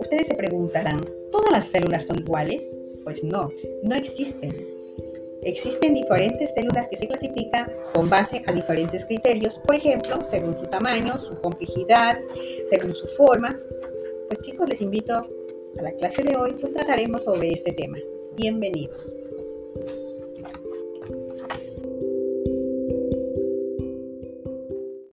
Ustedes se preguntarán, ¿todas las células son iguales? Pues no, no existen. Existen diferentes células que se clasifican con base a diferentes criterios, por ejemplo, según su tamaño, su complejidad, según su forma. Pues chicos, les invito a la clase de hoy, pues trataremos sobre este tema. Bienvenidos.